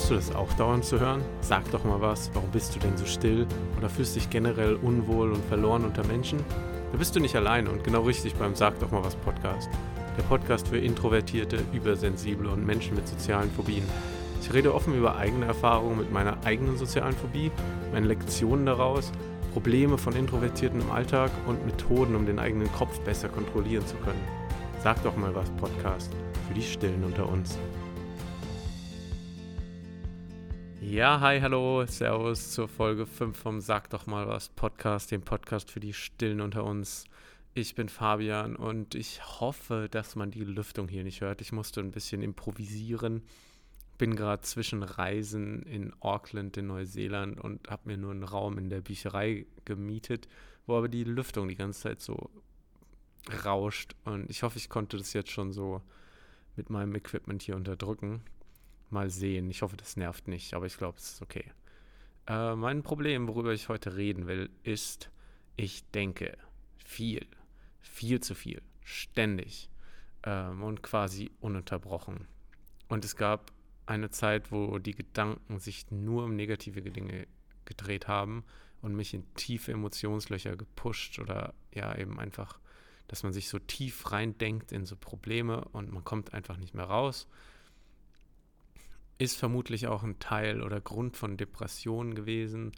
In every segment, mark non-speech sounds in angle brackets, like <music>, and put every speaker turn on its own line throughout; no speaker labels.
Kennst du das auch dauernd zu hören? Sag doch mal was, warum bist du denn so still? Oder fühlst dich generell unwohl und verloren unter Menschen? Da bist du nicht alleine und genau richtig beim Sag doch mal was Podcast. Der Podcast für Introvertierte, Übersensible und Menschen mit sozialen Phobien. Ich rede offen über eigene Erfahrungen mit meiner eigenen sozialen Phobie, meine Lektionen daraus, Probleme von Introvertierten im Alltag und Methoden, um den eigenen Kopf besser kontrollieren zu können. Sag doch mal was Podcast für die Stillen unter uns. Ja, hi, hallo, servus zur Folge 5 vom Sag doch mal was Podcast, dem Podcast für die Stillen unter uns. Ich bin Fabian und ich hoffe, dass man die Lüftung hier nicht hört. Ich musste ein bisschen improvisieren. Bin gerade zwischen Reisen in Auckland in Neuseeland und habe mir nur einen Raum in der Bücherei gemietet, wo aber die Lüftung die ganze Zeit so rauscht. Und ich hoffe, ich konnte das jetzt schon so mit meinem Equipment hier unterdrücken. Mal sehen. Ich hoffe, das nervt nicht, aber ich glaube, es ist okay. Äh, mein Problem, worüber ich heute reden will, ist, ich denke viel, viel zu viel, ständig ähm, und quasi ununterbrochen. Und es gab eine Zeit, wo die Gedanken sich nur um negative Dinge gedreht haben und mich in tiefe Emotionslöcher gepusht oder ja eben einfach, dass man sich so tief reindenkt in so Probleme und man kommt einfach nicht mehr raus ist vermutlich auch ein Teil oder Grund von Depressionen gewesen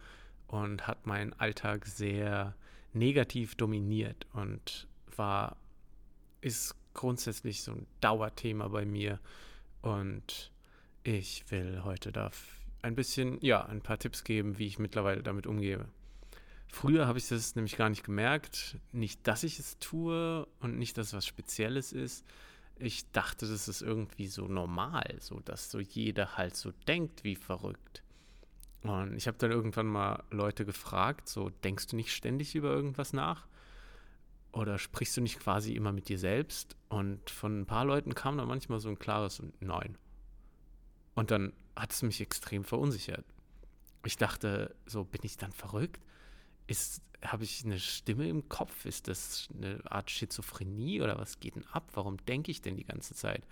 und hat meinen Alltag sehr negativ dominiert und war, ist grundsätzlich so ein Dauerthema bei mir und ich will heute da ein bisschen, ja, ein paar Tipps geben, wie ich mittlerweile damit umgehe. Früher habe ich das nämlich gar nicht gemerkt, nicht, dass ich es tue und nicht, dass es was Spezielles ist, ich dachte, das ist irgendwie so normal, so dass so jeder halt so denkt wie verrückt. Und ich habe dann irgendwann mal Leute gefragt, so denkst du nicht ständig über irgendwas nach? Oder sprichst du nicht quasi immer mit dir selbst? Und von ein paar Leuten kam dann manchmal so ein klares Nein. Und dann hat es mich extrem verunsichert. Ich dachte, so bin ich dann verrückt? Ist, habe ich eine Stimme im Kopf? Ist das eine Art Schizophrenie oder was geht denn ab? Warum denke ich denn die ganze Zeit?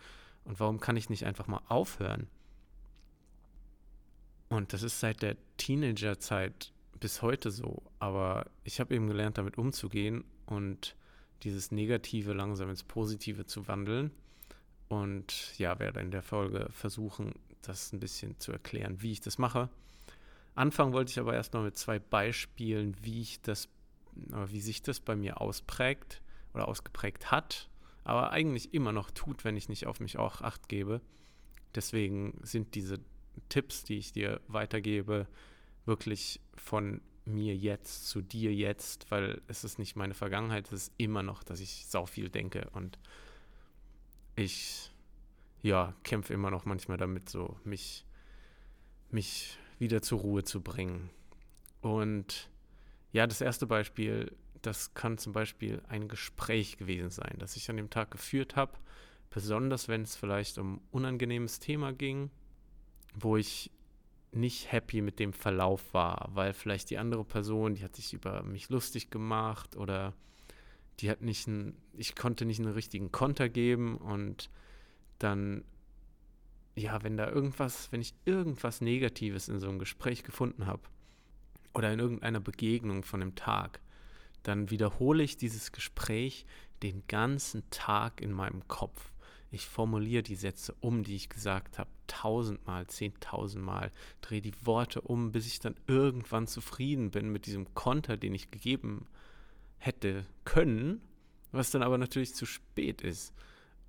Und warum kann ich nicht einfach mal aufhören? Und das ist seit der Teenagerzeit bis heute so. Aber ich habe eben gelernt, damit umzugehen und dieses Negative langsam ins Positive zu wandeln. Und ja, werde in der Folge versuchen, das ein bisschen zu erklären, wie ich das mache. Anfangen wollte ich aber erstmal mit zwei Beispielen, wie ich das, wie sich das bei mir ausprägt oder ausgeprägt hat, aber eigentlich immer noch tut, wenn ich nicht auf mich auch acht gebe. Deswegen sind diese Tipps, die ich dir weitergebe, wirklich von mir jetzt zu dir jetzt, weil es ist nicht meine Vergangenheit, es ist immer noch, dass ich sau viel denke und ich ja kämpfe immer noch manchmal damit, so mich mich wieder zur Ruhe zu bringen. Und ja, das erste Beispiel, das kann zum Beispiel ein Gespräch gewesen sein, das ich an dem Tag geführt habe, besonders wenn es vielleicht um unangenehmes Thema ging, wo ich nicht happy mit dem Verlauf war, weil vielleicht die andere Person, die hat sich über mich lustig gemacht oder die hat nicht ein, ich konnte nicht einen richtigen Konter geben und dann ja, wenn da irgendwas, wenn ich irgendwas Negatives in so einem Gespräch gefunden habe oder in irgendeiner Begegnung von dem Tag, dann wiederhole ich dieses Gespräch den ganzen Tag in meinem Kopf. Ich formuliere die Sätze um, die ich gesagt habe, tausendmal, zehntausendmal, drehe die Worte um, bis ich dann irgendwann zufrieden bin mit diesem Konter, den ich gegeben hätte können, was dann aber natürlich zu spät ist.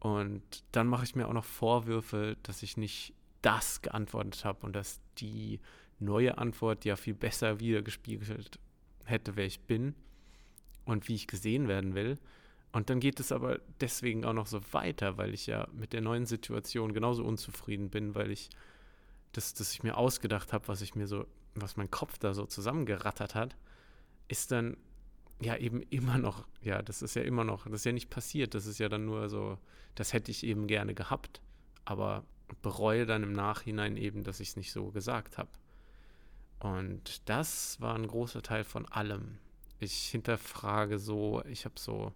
Und dann mache ich mir auch noch Vorwürfe, dass ich nicht das geantwortet habe und dass die neue Antwort ja viel besser wiedergespiegelt hätte, wer ich bin und wie ich gesehen werden will. Und dann geht es aber deswegen auch noch so weiter, weil ich ja mit der neuen Situation genauso unzufrieden bin, weil ich das, das ich mir ausgedacht habe, was ich mir so, was mein Kopf da so zusammengerattert hat, ist dann ja eben immer noch, ja, das ist ja immer noch, das ist ja nicht passiert, das ist ja dann nur so, das hätte ich eben gerne gehabt, aber bereue dann im Nachhinein eben, dass ich es nicht so gesagt habe. Und das war ein großer Teil von allem. Ich hinterfrage so, ich habe so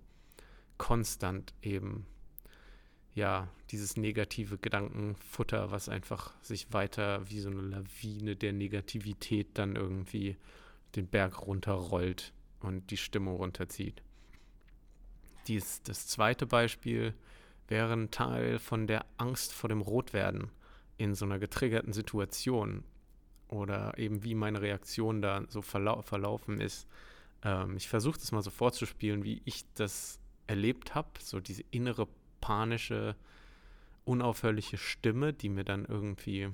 konstant eben, ja, dieses negative Gedankenfutter, was einfach sich weiter wie so eine Lawine der Negativität dann irgendwie den Berg runterrollt und die Stimmung runterzieht. Dies, das zweite Beispiel wäre ein Teil von der Angst vor dem Rotwerden in so einer getriggerten Situation oder eben wie meine Reaktion da so verlau verlaufen ist. Ähm, ich versuche das mal so vorzuspielen, wie ich das erlebt habe, so diese innere panische, unaufhörliche Stimme, die mir dann irgendwie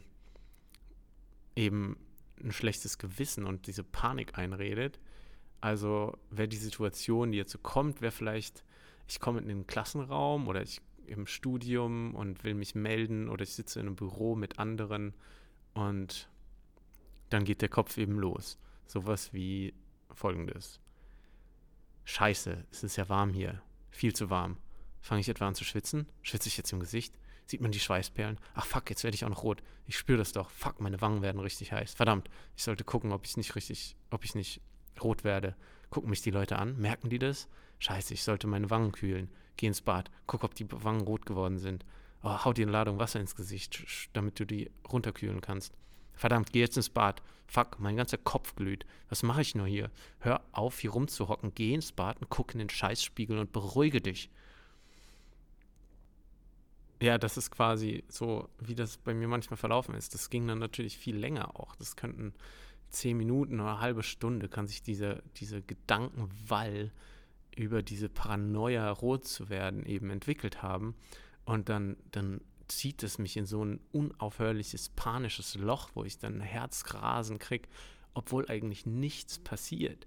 eben ein schlechtes Gewissen und diese Panik einredet. Also wäre die Situation, die jetzt so kommt, wäre vielleicht, ich komme in den Klassenraum oder ich im Studium und will mich melden oder ich sitze in einem Büro mit anderen und dann geht der Kopf eben los. Sowas wie folgendes. Scheiße, es ist ja warm hier. Viel zu warm. Fange ich etwa an zu schwitzen? Schwitze ich jetzt im Gesicht? Sieht man die Schweißperlen? Ach fuck, jetzt werde ich auch noch rot. Ich spüre das doch. Fuck, meine Wangen werden richtig heiß. Verdammt, ich sollte gucken, ob ich nicht richtig, ob ich nicht rot werde. Gucken mich die Leute an? Merken die das? Scheiße, ich sollte meine Wangen kühlen. Geh ins Bad. Guck, ob die Wangen rot geworden sind. Oh, hau dir eine Ladung Wasser ins Gesicht, damit du die runterkühlen kannst. Verdammt, geh jetzt ins Bad. Fuck, mein ganzer Kopf glüht. Was mache ich nur hier? Hör auf, hier rumzuhocken. Geh ins Bad und guck in den Scheißspiegel und beruhige dich. Ja, das ist quasi so, wie das bei mir manchmal verlaufen ist. Das ging dann natürlich viel länger auch. Das könnten zehn Minuten oder eine halbe Stunde, kann sich diese, diese Gedankenwall über diese Paranoia rot zu werden eben entwickelt haben. Und dann, dann zieht es mich in so ein unaufhörliches panisches Loch, wo ich dann Herzrasen kriege, obwohl eigentlich nichts passiert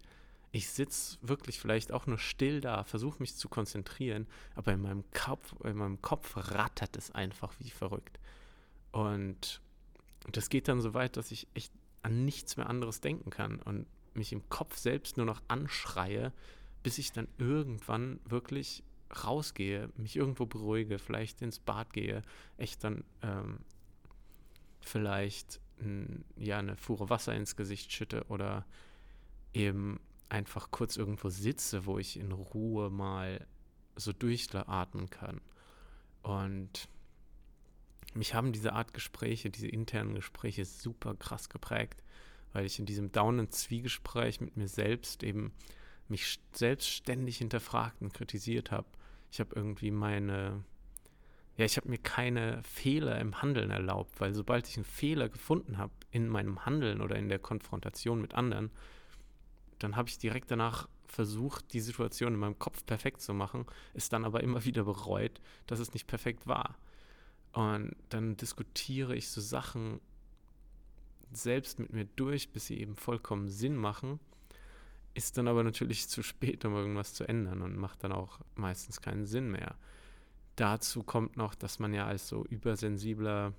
ich sitze wirklich vielleicht auch nur still da, versuche mich zu konzentrieren, aber in meinem Kopf, in meinem Kopf rattert es einfach wie verrückt. Und das geht dann so weit, dass ich echt an nichts mehr anderes denken kann und mich im Kopf selbst nur noch anschreie, bis ich dann irgendwann wirklich rausgehe, mich irgendwo beruhige, vielleicht ins Bad gehe, echt dann ähm, vielleicht n, ja eine Fuhre Wasser ins Gesicht schütte oder eben einfach kurz irgendwo sitze, wo ich in Ruhe mal so durchatmen kann. Und mich haben diese Art Gespräche, diese internen Gespräche super krass geprägt, weil ich in diesem und Zwiegespräch mit mir selbst eben mich selbstständig hinterfragt und kritisiert habe. Ich habe irgendwie meine, ja, ich habe mir keine Fehler im Handeln erlaubt, weil sobald ich einen Fehler gefunden habe in meinem Handeln oder in der Konfrontation mit anderen, dann habe ich direkt danach versucht, die Situation in meinem Kopf perfekt zu machen, es dann aber immer <laughs> wieder bereut, dass es nicht perfekt war. Und dann diskutiere ich so Sachen selbst mit mir durch, bis sie eben vollkommen Sinn machen. Ist dann aber natürlich zu spät, um irgendwas zu ändern und macht dann auch meistens keinen Sinn mehr. Dazu kommt noch, dass man ja als so übersensibler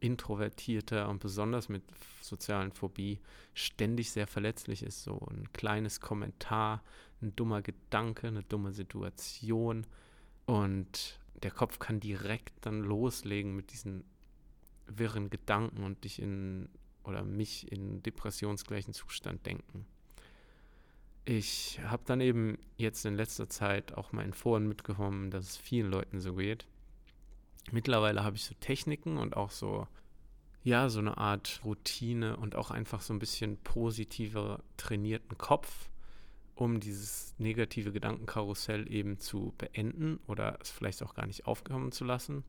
introvertierter und besonders mit sozialen Phobie ständig sehr verletzlich ist. So ein kleines Kommentar, ein dummer Gedanke, eine dumme Situation und der Kopf kann direkt dann loslegen mit diesen wirren Gedanken und dich in oder mich in depressionsgleichen Zustand denken. Ich habe dann eben jetzt in letzter Zeit auch mal in Foren mitgekommen, dass es vielen Leuten so geht mittlerweile habe ich so Techniken und auch so, ja, so eine Art Routine und auch einfach so ein bisschen positiver trainierten Kopf, um dieses negative Gedankenkarussell eben zu beenden oder es vielleicht auch gar nicht aufkommen zu lassen.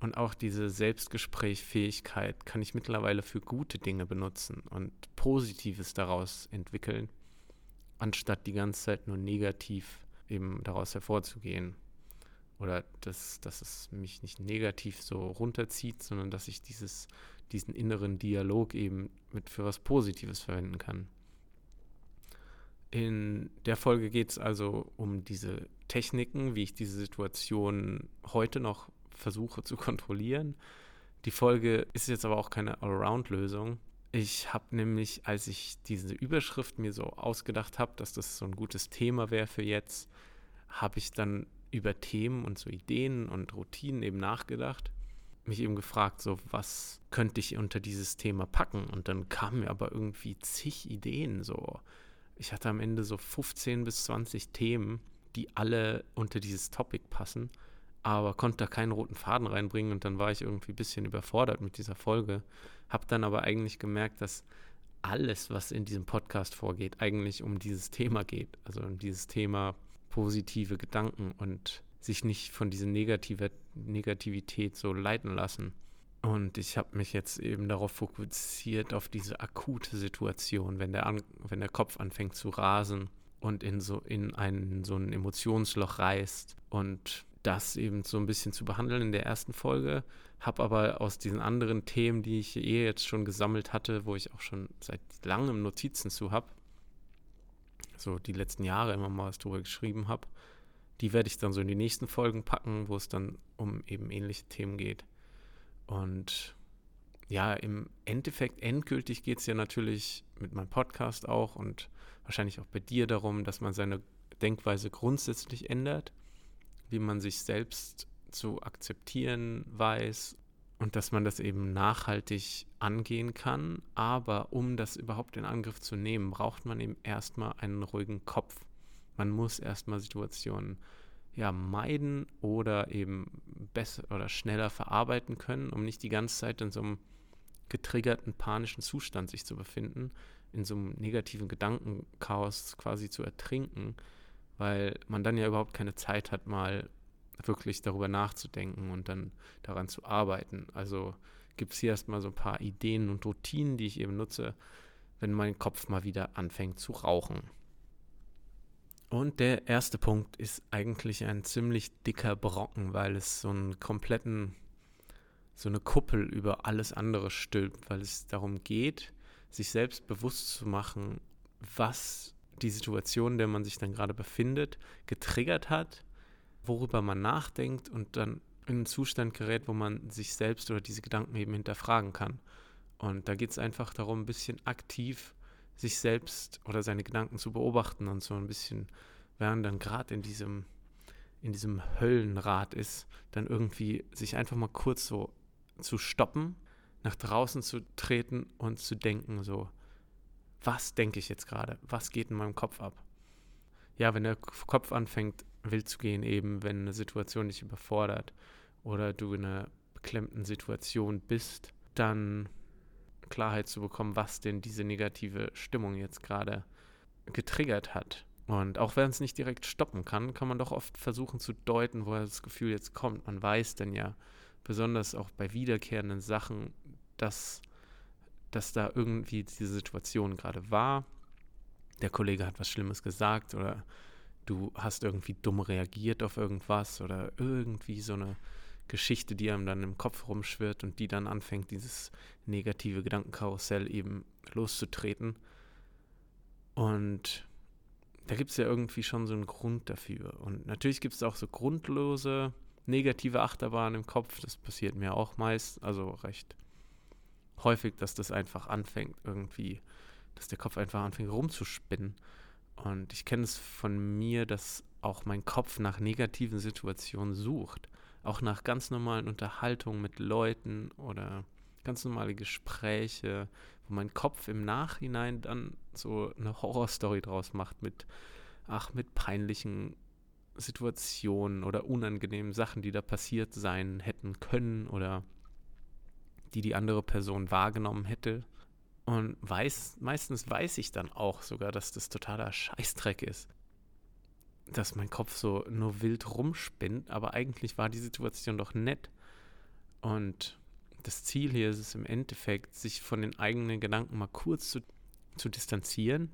Und auch diese Selbstgesprächfähigkeit kann ich mittlerweile für gute Dinge benutzen und Positives daraus entwickeln, anstatt die ganze Zeit nur negativ eben daraus hervorzugehen oder dass, dass es mich nicht negativ so runterzieht, sondern dass ich dieses, diesen inneren Dialog eben mit für was Positives verwenden kann. In der Folge geht es also um diese Techniken, wie ich diese Situation heute noch versuche zu kontrollieren. Die Folge ist jetzt aber auch keine Allround-Lösung. Ich habe nämlich, als ich diese Überschrift mir so ausgedacht habe, dass das so ein gutes Thema wäre für jetzt, habe ich dann über Themen und so Ideen und Routinen eben nachgedacht, mich eben gefragt, so was könnte ich unter dieses Thema packen? Und dann kamen mir aber irgendwie zig Ideen so. Ich hatte am Ende so 15 bis 20 Themen, die alle unter dieses Topic passen, aber konnte da keinen roten Faden reinbringen und dann war ich irgendwie ein bisschen überfordert mit dieser Folge. Habe dann aber eigentlich gemerkt, dass alles, was in diesem Podcast vorgeht, eigentlich um dieses Thema geht. Also um dieses Thema positive Gedanken und sich nicht von dieser Negativität so leiten lassen. Und ich habe mich jetzt eben darauf fokussiert, auf diese akute Situation, wenn der, an, wenn der Kopf anfängt zu rasen und in so in ein, so ein Emotionsloch reißt und das eben so ein bisschen zu behandeln in der ersten Folge. Habe aber aus diesen anderen Themen, die ich eh jetzt schon gesammelt hatte, wo ich auch schon seit langem Notizen zu habe, so die letzten Jahre immer mal was drüber geschrieben habe, die werde ich dann so in die nächsten Folgen packen, wo es dann um eben ähnliche Themen geht. Und ja, im Endeffekt endgültig geht es ja natürlich mit meinem Podcast auch und wahrscheinlich auch bei dir darum, dass man seine Denkweise grundsätzlich ändert, wie man sich selbst zu akzeptieren weiß und dass man das eben nachhaltig angehen kann. Aber um das überhaupt in Angriff zu nehmen, braucht man eben erstmal einen ruhigen Kopf. Man muss erstmal Situationen ja, meiden oder eben besser oder schneller verarbeiten können, um nicht die ganze Zeit in so einem getriggerten panischen Zustand sich zu befinden, in so einem negativen Gedankenchaos quasi zu ertrinken, weil man dann ja überhaupt keine Zeit hat, mal wirklich darüber nachzudenken und dann daran zu arbeiten. Also gibt es hier erstmal so ein paar Ideen und Routinen, die ich eben nutze, wenn mein Kopf mal wieder anfängt zu rauchen. Und der erste Punkt ist eigentlich ein ziemlich dicker Brocken, weil es so einen kompletten, so eine Kuppel über alles andere stülpt, weil es darum geht, sich selbst bewusst zu machen, was die Situation, in der man sich dann gerade befindet, getriggert hat, worüber man nachdenkt und dann in einen Zustand gerät, wo man sich selbst oder diese Gedanken eben hinterfragen kann. Und da geht es einfach darum, ein bisschen aktiv sich selbst oder seine Gedanken zu beobachten und so ein bisschen, während dann gerade in diesem, in diesem Höllenrad ist, dann irgendwie sich einfach mal kurz so zu stoppen, nach draußen zu treten und zu denken, so, was denke ich jetzt gerade? Was geht in meinem Kopf ab? Ja, wenn der Kopf anfängt, wild zu gehen, eben, wenn eine Situation dich überfordert oder du in einer beklemmten Situation bist, dann Klarheit zu bekommen, was denn diese negative Stimmung jetzt gerade getriggert hat. Und auch wenn es nicht direkt stoppen kann, kann man doch oft versuchen zu deuten, woher das Gefühl jetzt kommt. Man weiß dann ja, besonders auch bei wiederkehrenden Sachen, dass, dass da irgendwie diese Situation gerade war. Der Kollege hat was Schlimmes gesagt oder du hast irgendwie dumm reagiert auf irgendwas oder irgendwie so eine Geschichte, die einem dann im Kopf rumschwirrt und die dann anfängt, dieses negative Gedankenkarussell eben loszutreten. Und da gibt es ja irgendwie schon so einen Grund dafür. Und natürlich gibt es auch so grundlose negative Achterbahnen im Kopf. Das passiert mir auch meist, also recht häufig, dass das einfach anfängt, irgendwie, dass der Kopf einfach anfängt rumzuspinnen. Und ich kenne es von mir, dass auch mein Kopf nach negativen Situationen sucht auch nach ganz normalen Unterhaltungen mit Leuten oder ganz normale Gespräche, wo mein Kopf im Nachhinein dann so eine Horrorstory draus macht mit, ach, mit peinlichen Situationen oder unangenehmen Sachen, die da passiert sein hätten können oder die die andere Person wahrgenommen hätte. Und weiß, meistens weiß ich dann auch sogar, dass das totaler Scheißdreck ist dass mein Kopf so nur wild rumspinnt, aber eigentlich war die Situation doch nett. Und das Ziel hier ist es im Endeffekt, sich von den eigenen Gedanken mal kurz zu, zu distanzieren,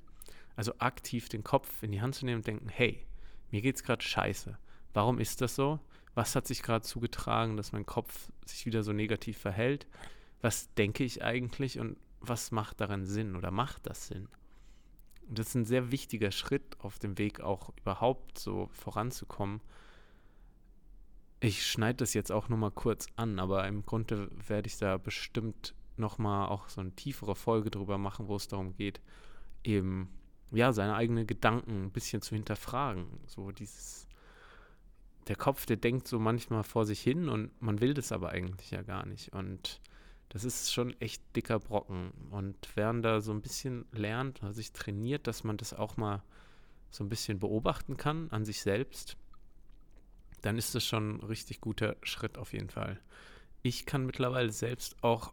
also aktiv den Kopf in die Hand zu nehmen und denken, hey, mir geht's gerade scheiße. Warum ist das so? Was hat sich gerade zugetragen, dass mein Kopf sich wieder so negativ verhält? Was denke ich eigentlich und was macht daran Sinn oder macht das Sinn? Und das ist ein sehr wichtiger Schritt auf dem Weg, auch überhaupt so voranzukommen. Ich schneide das jetzt auch nur mal kurz an, aber im Grunde werde ich da bestimmt nochmal auch so eine tiefere Folge drüber machen, wo es darum geht, eben ja, seine eigenen Gedanken ein bisschen zu hinterfragen. So dieses, der Kopf, der denkt so manchmal vor sich hin und man will das aber eigentlich ja gar nicht. Und das ist schon echt dicker Brocken. Und während da so ein bisschen lernt, oder sich trainiert, dass man das auch mal so ein bisschen beobachten kann an sich selbst, dann ist das schon ein richtig guter Schritt auf jeden Fall. Ich kann mittlerweile selbst auch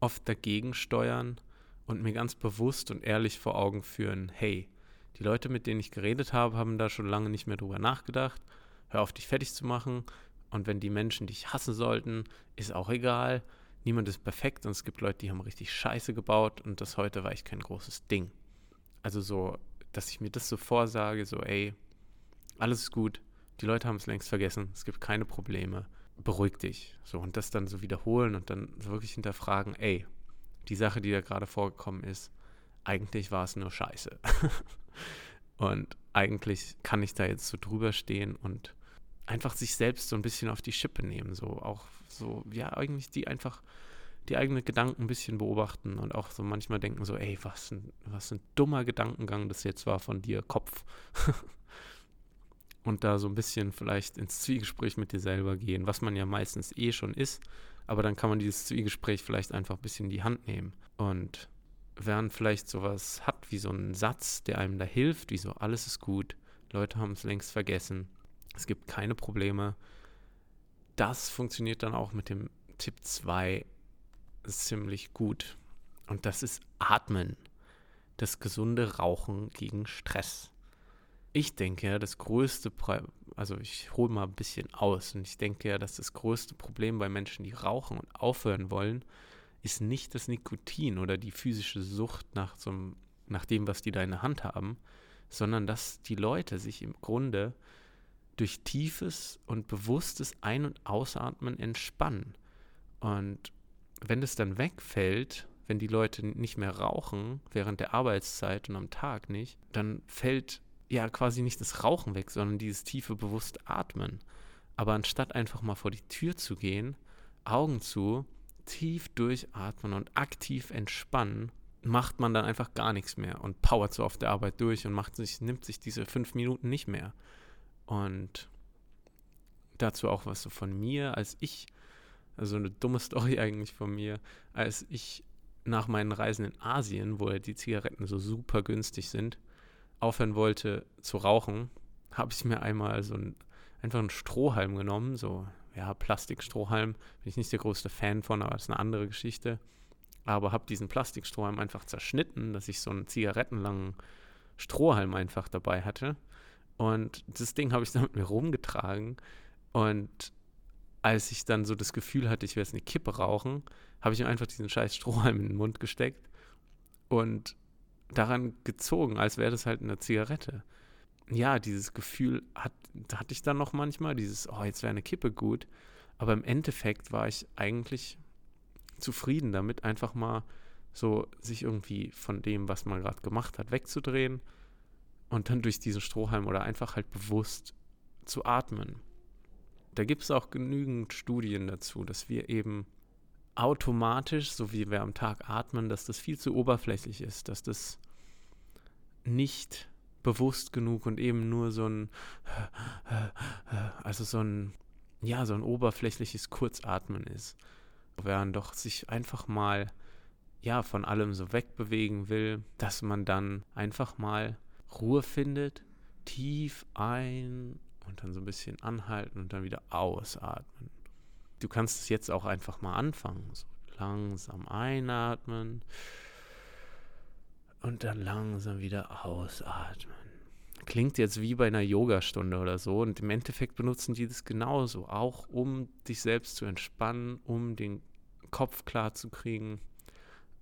oft dagegen steuern und mir ganz bewusst und ehrlich vor Augen führen, hey, die Leute, mit denen ich geredet habe, haben da schon lange nicht mehr drüber nachgedacht. Hör auf, dich fertig zu machen. Und wenn die Menschen dich hassen sollten, ist auch egal. Niemand ist perfekt und es gibt Leute, die haben richtig Scheiße gebaut und das heute war ich kein großes Ding. Also so, dass ich mir das so vorsage, so, ey, alles ist gut, die Leute haben es längst vergessen, es gibt keine Probleme, beruhig dich. So, und das dann so wiederholen und dann wirklich hinterfragen, ey, die Sache, die da gerade vorgekommen ist, eigentlich war es nur Scheiße. <laughs> und eigentlich kann ich da jetzt so drüber stehen und einfach sich selbst so ein bisschen auf die Schippe nehmen, so auch so, ja, eigentlich die einfach die eigenen Gedanken ein bisschen beobachten und auch so manchmal denken so, ey, was ein, was ein dummer Gedankengang das jetzt war von dir, Kopf. <laughs> und da so ein bisschen vielleicht ins Zwiegespräch mit dir selber gehen, was man ja meistens eh schon ist, aber dann kann man dieses Zwiegespräch vielleicht einfach ein bisschen in die Hand nehmen. Und wenn vielleicht sowas hat wie so einen Satz, der einem da hilft, wie so, alles ist gut, Leute haben es längst vergessen, es gibt keine Probleme, das funktioniert dann auch mit dem Tipp 2 ziemlich gut. Und das ist Atmen. Das gesunde Rauchen gegen Stress ich denke ja, das größte, also ich hole mal ein bisschen aus und ich denke ja, dass das größte Problem bei Menschen, die rauchen und aufhören wollen, ist nicht das Nikotin oder die physische Sucht nach, so nach dem, was die da in der Hand haben, sondern dass die Leute sich im Grunde durch tiefes und bewusstes Ein- und Ausatmen entspannen. Und wenn es dann wegfällt, wenn die Leute nicht mehr rauchen während der Arbeitszeit und am Tag nicht, dann fällt ja quasi nicht das Rauchen weg, sondern dieses tiefe, bewusste Atmen. Aber anstatt einfach mal vor die Tür zu gehen, Augen zu, tief durchatmen und aktiv entspannen, macht man dann einfach gar nichts mehr und powert so auf der Arbeit durch und macht sich, nimmt sich diese fünf Minuten nicht mehr. Und dazu auch was so von mir, als ich, also eine dumme <laughs> Story eigentlich von mir, als ich nach meinen Reisen in Asien, wo die Zigaretten so super günstig sind, aufhören wollte zu rauchen, habe ich mir einmal so ein, einfach einen Strohhalm genommen, so, ja, Plastikstrohhalm, bin ich nicht der größte Fan von, aber das ist eine andere Geschichte. Aber habe diesen Plastikstrohhalm einfach zerschnitten, dass ich so einen zigarettenlangen Strohhalm einfach dabei hatte. Und das Ding habe ich dann mit mir rumgetragen. Und als ich dann so das Gefühl hatte, ich werde jetzt eine Kippe rauchen, habe ich mir einfach diesen scheiß Strohhalm in den Mund gesteckt und daran gezogen, als wäre das halt eine Zigarette. Ja, dieses Gefühl hat, hatte ich dann noch manchmal, dieses, oh, jetzt wäre eine Kippe gut. Aber im Endeffekt war ich eigentlich zufrieden damit, einfach mal so sich irgendwie von dem, was man gerade gemacht hat, wegzudrehen und dann durch diesen Strohhalm oder einfach halt bewusst zu atmen. Da gibt es auch genügend Studien dazu, dass wir eben automatisch, so wie wir am Tag atmen, dass das viel zu oberflächlich ist, dass das nicht bewusst genug und eben nur so ein, also so ein, ja, so ein oberflächliches Kurzatmen ist. Während doch sich einfach mal, ja, von allem so wegbewegen will, dass man dann einfach mal Ruhe findet, tief ein und dann so ein bisschen anhalten und dann wieder ausatmen du kannst es jetzt auch einfach mal anfangen. So langsam einatmen und dann langsam wieder ausatmen. Klingt jetzt wie bei einer Yogastunde oder so und im Endeffekt benutzen die das genauso, auch um dich selbst zu entspannen, um den Kopf klar zu kriegen.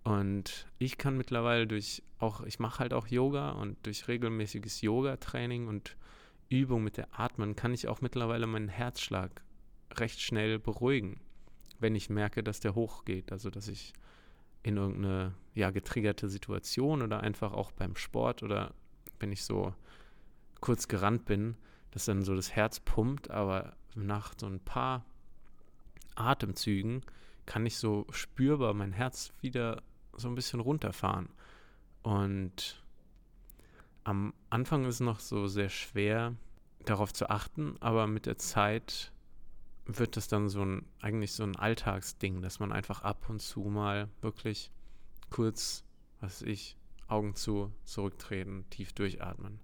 Und ich kann mittlerweile durch auch, ich mache halt auch Yoga und durch regelmäßiges Yoga-Training und Übung mit der Atmen kann ich auch mittlerweile meinen Herzschlag recht schnell beruhigen, wenn ich merke, dass der hochgeht. Also dass ich in irgendeine ja, getriggerte Situation oder einfach auch beim Sport oder wenn ich so kurz gerannt bin, dass dann so das Herz pumpt, aber nach so ein paar Atemzügen kann ich so spürbar mein Herz wieder so ein bisschen runterfahren. Und am Anfang ist es noch so sehr schwer, darauf zu achten, aber mit der Zeit wird das dann so ein, eigentlich so ein Alltagsding, dass man einfach ab und zu mal wirklich kurz, was weiß ich, Augen zu, zurücktreten, tief durchatmen.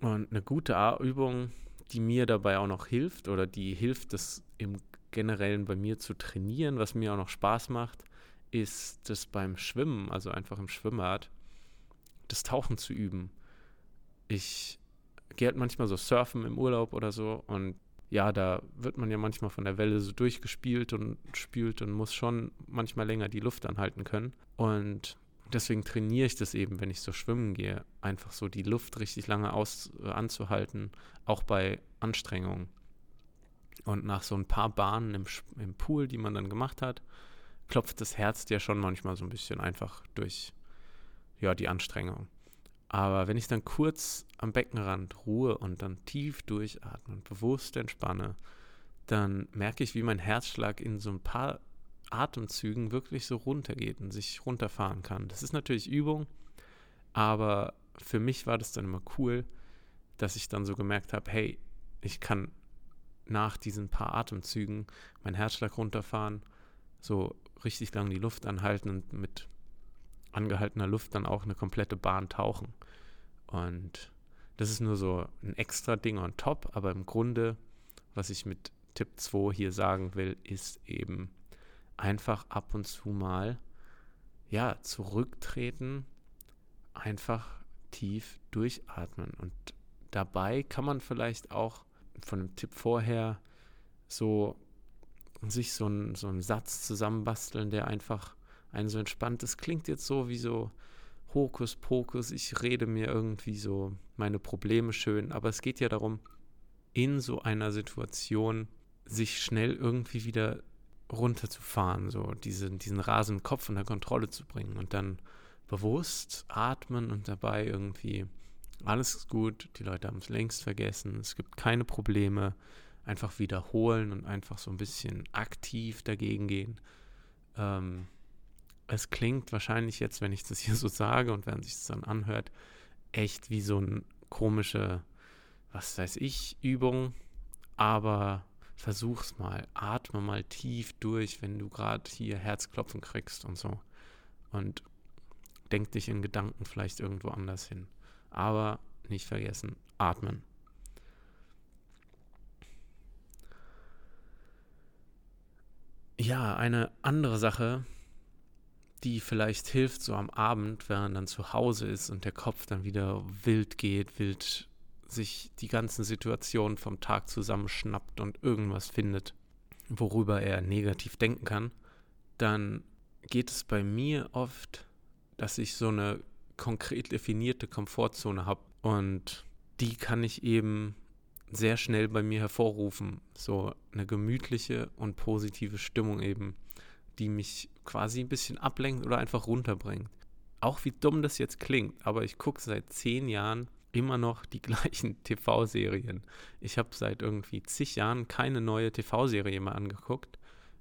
Und eine gute Übung, die mir dabei auch noch hilft oder die hilft, das im Generellen bei mir zu trainieren, was mir auch noch Spaß macht, ist das beim Schwimmen, also einfach im Schwimmbad, das Tauchen zu üben. Ich gehe halt manchmal so surfen im Urlaub oder so und ja, da wird man ja manchmal von der Welle so durchgespielt und spült und muss schon manchmal länger die Luft anhalten können. Und deswegen trainiere ich das eben, wenn ich so schwimmen gehe, einfach so die Luft richtig lange aus, äh, anzuhalten, auch bei Anstrengungen. Und nach so ein paar Bahnen im, im Pool, die man dann gemacht hat, klopft das Herz dir schon manchmal so ein bisschen einfach durch ja, die Anstrengung. Aber wenn ich dann kurz am Beckenrand ruhe und dann tief durchatme und bewusst entspanne, dann merke ich, wie mein Herzschlag in so ein paar Atemzügen wirklich so runtergeht und sich runterfahren kann. Das ist natürlich Übung, aber für mich war das dann immer cool, dass ich dann so gemerkt habe, hey, ich kann nach diesen paar Atemzügen meinen Herzschlag runterfahren, so richtig lang die Luft anhalten und mit angehaltener Luft dann auch eine komplette Bahn tauchen. Und das ist nur so ein extra Ding on top, aber im Grunde, was ich mit Tipp 2 hier sagen will, ist eben einfach ab und zu mal, ja, zurücktreten, einfach tief durchatmen. Und dabei kann man vielleicht auch von dem Tipp vorher so sich so, ein, so einen Satz zusammenbasteln, der einfach einen so entspannt. Das klingt jetzt so wie so Hokuspokus, ich rede mir irgendwie so meine Probleme schön, aber es geht ja darum, in so einer Situation sich schnell irgendwie wieder runterzufahren, so diesen, diesen rasenden Kopf unter Kontrolle zu bringen und dann bewusst atmen und dabei irgendwie alles ist gut, die Leute haben es längst vergessen, es gibt keine Probleme, einfach wiederholen und einfach so ein bisschen aktiv dagegen gehen. Ähm, es klingt wahrscheinlich jetzt, wenn ich das hier so sage und wenn sich das dann anhört, echt wie so eine komische, was weiß ich, Übung, aber versuch's mal, atme mal tief durch, wenn du gerade hier Herzklopfen kriegst und so. Und denk dich in Gedanken vielleicht irgendwo anders hin. Aber nicht vergessen, atmen. Ja, eine andere Sache, die vielleicht hilft, so am Abend, wenn man dann zu Hause ist und der Kopf dann wieder wild geht, wild sich die ganzen Situationen vom Tag zusammenschnappt und irgendwas findet, worüber er negativ denken kann, dann geht es bei mir oft, dass ich so eine konkret definierte Komfortzone habe und die kann ich eben sehr schnell bei mir hervorrufen. So eine gemütliche und positive Stimmung eben die mich quasi ein bisschen ablenkt oder einfach runterbringt. Auch wie dumm das jetzt klingt, aber ich gucke seit zehn Jahren immer noch die <laughs> gleichen TV-Serien. Ich habe seit irgendwie zig Jahren keine neue TV-Serie mehr angeguckt,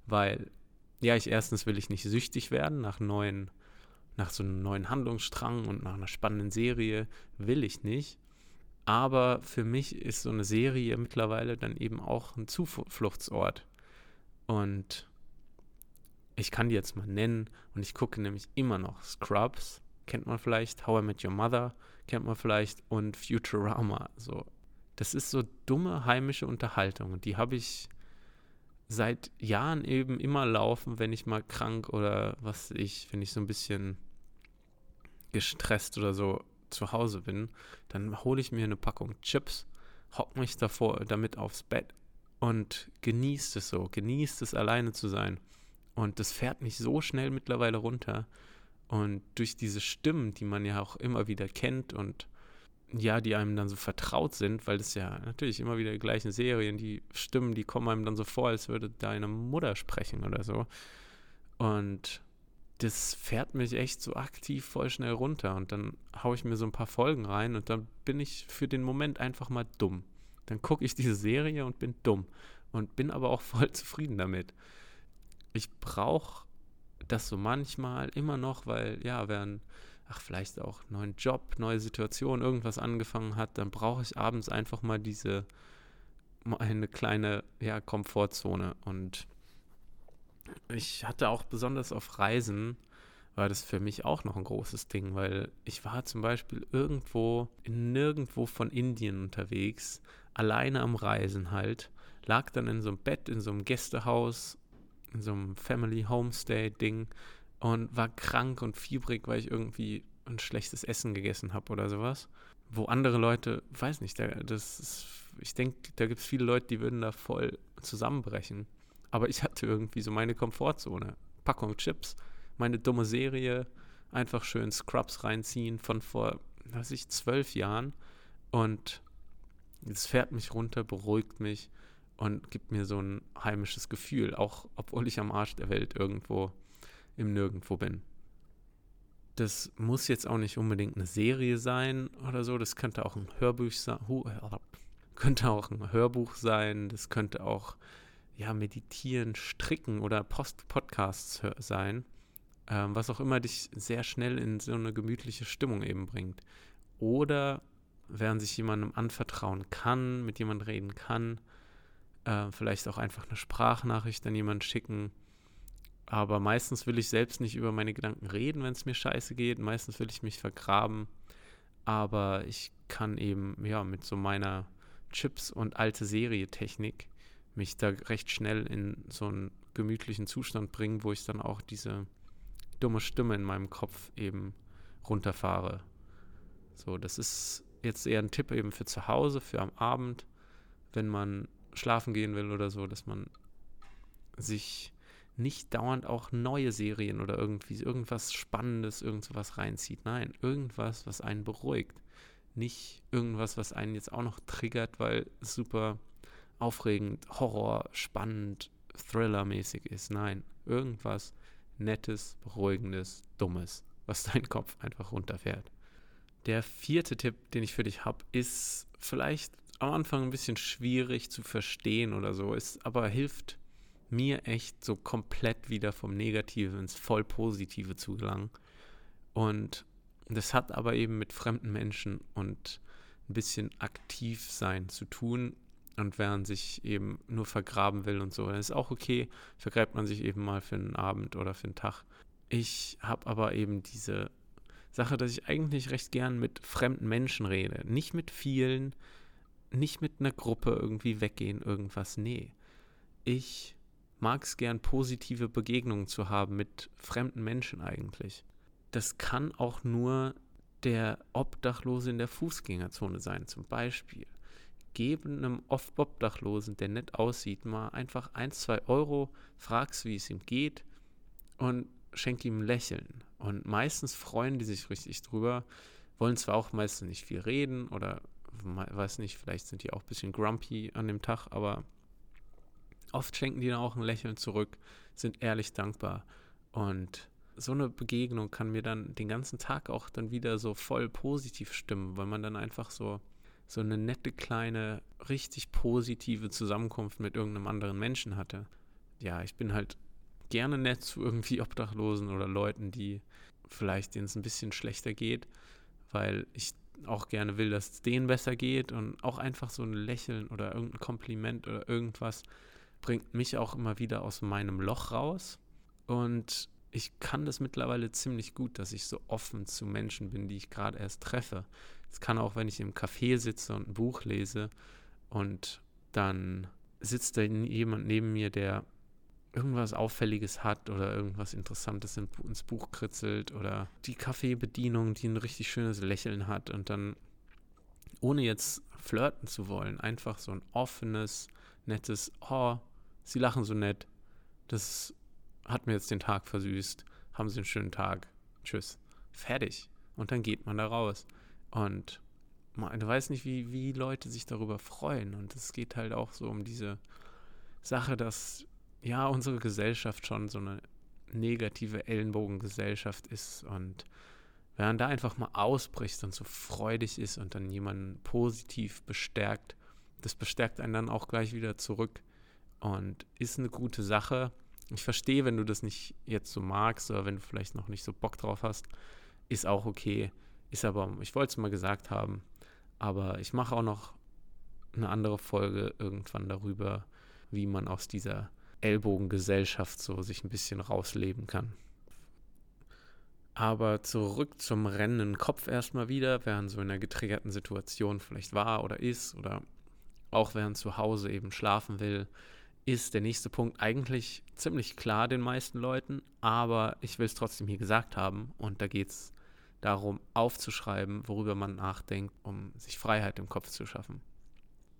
weil, ja, ich erstens will ich nicht süchtig werden nach neuen, nach so einem neuen Handlungsstrang und nach einer spannenden Serie will ich nicht. Aber für mich ist so eine Serie mittlerweile dann eben auch ein Zufluchtsort. Und ich kann die jetzt mal nennen. Und ich gucke nämlich immer noch Scrubs, kennt man vielleicht, How I Met Your Mother, kennt man vielleicht. Und Futurama. So, das ist so dumme heimische Unterhaltung. Die habe ich seit Jahren eben immer laufen, wenn ich mal krank oder was ich, wenn ich so ein bisschen gestresst oder so zu Hause bin, dann hole ich mir eine Packung Chips, hock mich davor damit aufs Bett und genießt es so, genießt es alleine zu sein. Und das fährt mich so schnell mittlerweile runter. Und durch diese Stimmen, die man ja auch immer wieder kennt und ja, die einem dann so vertraut sind, weil das ja natürlich immer wieder die gleichen Serien, die Stimmen, die kommen einem dann so vor, als würde deine Mutter sprechen oder so. Und das fährt mich echt so aktiv voll schnell runter. Und dann haue ich mir so ein paar Folgen rein und dann bin ich für den Moment einfach mal dumm. Dann gucke ich diese Serie und bin dumm. Und bin aber auch <laughs> voll zufrieden damit ich brauche das so manchmal immer noch, weil ja, wenn, ach, vielleicht auch neuen Job, neue Situation, irgendwas angefangen hat, dann brauche ich abends einfach mal diese, eine kleine, ja, Komfortzone. Und ich hatte auch besonders auf Reisen, war das für mich auch noch ein großes Ding, weil ich war zum Beispiel irgendwo, nirgendwo von Indien unterwegs, alleine am Reisen halt, lag dann in so einem Bett, in so einem Gästehaus, in so einem Family Homestay-Ding und war krank und fiebrig, weil ich irgendwie ein schlechtes Essen gegessen habe oder sowas. Wo andere Leute, weiß nicht, das ist, ich denke, da gibt es viele Leute, die würden da voll zusammenbrechen. Aber ich hatte irgendwie so meine Komfortzone. Packung Chips, meine dumme Serie, einfach schön Scrubs reinziehen von vor, weiß ich, zwölf Jahren. Und es fährt mich runter, beruhigt mich und gibt mir so ein heimisches Gefühl, auch obwohl ich am Arsch der Welt irgendwo im Nirgendwo bin. Das muss jetzt auch nicht unbedingt eine Serie sein oder so, das könnte auch ein Hörbuch sein, könnte auch ein Hörbuch sein, das könnte auch ja, meditieren, stricken oder Post Podcasts sein, ähm, was auch immer dich sehr schnell in so eine gemütliche Stimmung eben bringt. Oder während sich jemandem anvertrauen kann, mit jemandem reden kann, äh, vielleicht auch einfach eine Sprachnachricht an jemanden schicken. Aber meistens will ich selbst nicht über meine Gedanken reden, wenn es mir scheiße geht. Meistens will ich mich vergraben. Aber ich kann eben, ja, mit so meiner Chips- und alte Serie-Technik mich da recht schnell in so einen gemütlichen Zustand bringen, wo ich dann auch diese dumme Stimme in meinem Kopf eben runterfahre. So, das ist jetzt eher ein Tipp eben für zu Hause, für am Abend, wenn man schlafen gehen will oder so, dass man sich nicht dauernd auch neue Serien oder irgendwie irgendwas Spannendes, irgendwas reinzieht. Nein, irgendwas, was einen beruhigt. Nicht irgendwas, was einen jetzt auch noch triggert, weil super aufregend, Horror, spannend, Thriller-mäßig ist. Nein, irgendwas Nettes, Beruhigendes, Dummes, was <laughs> dein Kopf einfach runterfährt. Der vierte Tipp, den ich für dich habe, ist vielleicht am Anfang ein bisschen schwierig zu verstehen oder so, ist aber hilft mir echt so komplett wieder vom Negativen ins voll Positive zu gelangen. Und das hat aber eben mit fremden Menschen und ein bisschen aktiv sein zu tun. Und während sich eben nur vergraben will und so, dann ist auch okay, vergräbt man sich eben mal für einen Abend oder für einen Tag. Ich habe aber eben diese Sache, dass ich eigentlich recht gern mit fremden Menschen rede. Nicht mit vielen, nicht mit einer Gruppe irgendwie weggehen, irgendwas. Nee. Ich mag es gern, positive Begegnungen zu haben mit fremden Menschen eigentlich. Das kann auch nur der Obdachlose in der Fußgängerzone sein, zum Beispiel. Geben einem Obdachlosen, der nett aussieht, mal einfach 1, 2 Euro, fragst, wie es ihm geht und schenk ihm ein Lächeln. Und meistens freuen die sich richtig drüber, wollen zwar auch meistens nicht viel reden oder weiß nicht, vielleicht sind die auch ein bisschen grumpy an dem Tag, aber oft schenken die dann auch ein Lächeln zurück, sind ehrlich dankbar. Und so eine Begegnung kann mir dann den ganzen Tag auch dann wieder so voll positiv stimmen, weil man dann einfach so, so eine nette, kleine, richtig positive Zusammenkunft mit irgendeinem anderen Menschen hatte. Ja, ich bin halt gerne nett zu irgendwie <laughs> Obdachlosen oder Leuten, die vielleicht denen es ein bisschen schlechter geht, weil ich auch gerne will, dass es denen besser geht und auch einfach so ein Lächeln oder irgendein Kompliment oder irgendwas bringt mich auch immer wieder aus meinem Loch raus und ich kann das mittlerweile ziemlich gut, dass ich so offen zu Menschen bin, die ich gerade erst treffe. Es kann auch, wenn ich im Café sitze und ein Buch lese und dann sitzt da jemand neben mir, der irgendwas Auffälliges hat oder irgendwas Interessantes ins Buch kritzelt oder die Kaffeebedienung, die ein richtig schönes Lächeln hat und dann, ohne jetzt flirten zu wollen, einfach so ein offenes, nettes, oh, sie lachen so nett, das hat mir jetzt den Tag versüßt, haben sie einen schönen Tag, tschüss, fertig. Und dann geht man da raus. Und man weiß nicht, wie, wie Leute sich darüber freuen. Und es geht halt auch so um diese Sache, dass ja, unsere Gesellschaft schon so eine negative Ellenbogengesellschaft ist und wenn man da einfach mal ausbricht und so freudig ist und dann jemanden positiv bestärkt, das bestärkt einen dann auch gleich wieder zurück und ist eine gute Sache. Ich verstehe, wenn du das nicht jetzt so magst oder wenn du vielleicht noch nicht so Bock drauf hast, ist auch okay. Ist aber, ich wollte es mal gesagt haben, aber ich mache auch noch eine andere Folge irgendwann darüber, wie man aus dieser Ellbogengesellschaft so sich ein bisschen rausleben kann. Aber zurück zum rennenden Kopf erstmal wieder, während so in einer getriggerten Situation vielleicht war oder ist oder auch während zu Hause eben schlafen will, ist der nächste Punkt eigentlich ziemlich klar den meisten Leuten, aber ich will es trotzdem hier gesagt haben und da geht es darum, aufzuschreiben, worüber man nachdenkt, um sich Freiheit im Kopf zu schaffen.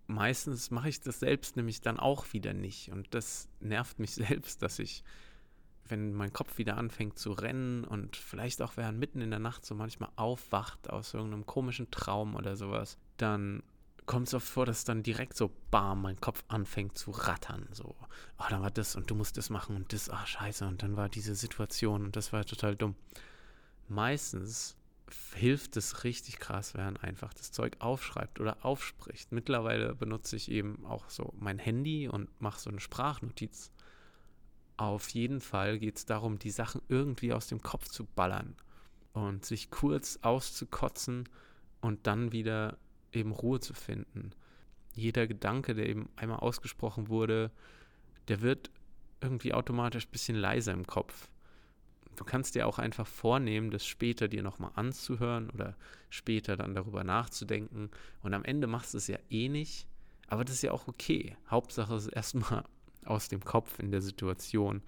Meistens mache ich das selbst nämlich dann auch wieder nicht und das nervt mich <laughs> selbst, dass ich wenn mein Kopf wieder anfängt zu rennen und vielleicht auch während mitten in der Nacht so manchmal aufwacht aus irgendeinem komischen Traum oder sowas, dann kommt es oft vor, dass dann direkt so bam, mein Kopf anfängt zu rattern. So, oh, dann war das und du musst das machen und das, ah, oh, scheiße, und dann war diese Situation und das war total dumm. Meistens hilft es richtig krass, wenn man einfach das Zeug aufschreibt oder aufspricht. Mittlerweile benutze ich eben auch so mein Handy und mache so eine Sprachnotiz auf jeden Fall geht es darum, die Sachen irgendwie aus dem Kopf zu ballern und sich kurz auszukotzen und dann wieder eben Ruhe zu finden. Jeder Gedanke, der eben einmal ausgesprochen wurde, der wird irgendwie automatisch ein bisschen leiser im Kopf. Du kannst dir auch einfach vornehmen, das später dir nochmal anzuhören oder später dann darüber nachzudenken. Und am Ende machst du es ja eh nicht, aber das ist ja auch okay. Hauptsache ist erstmal <laughs> aus dem Kopf in der Situation,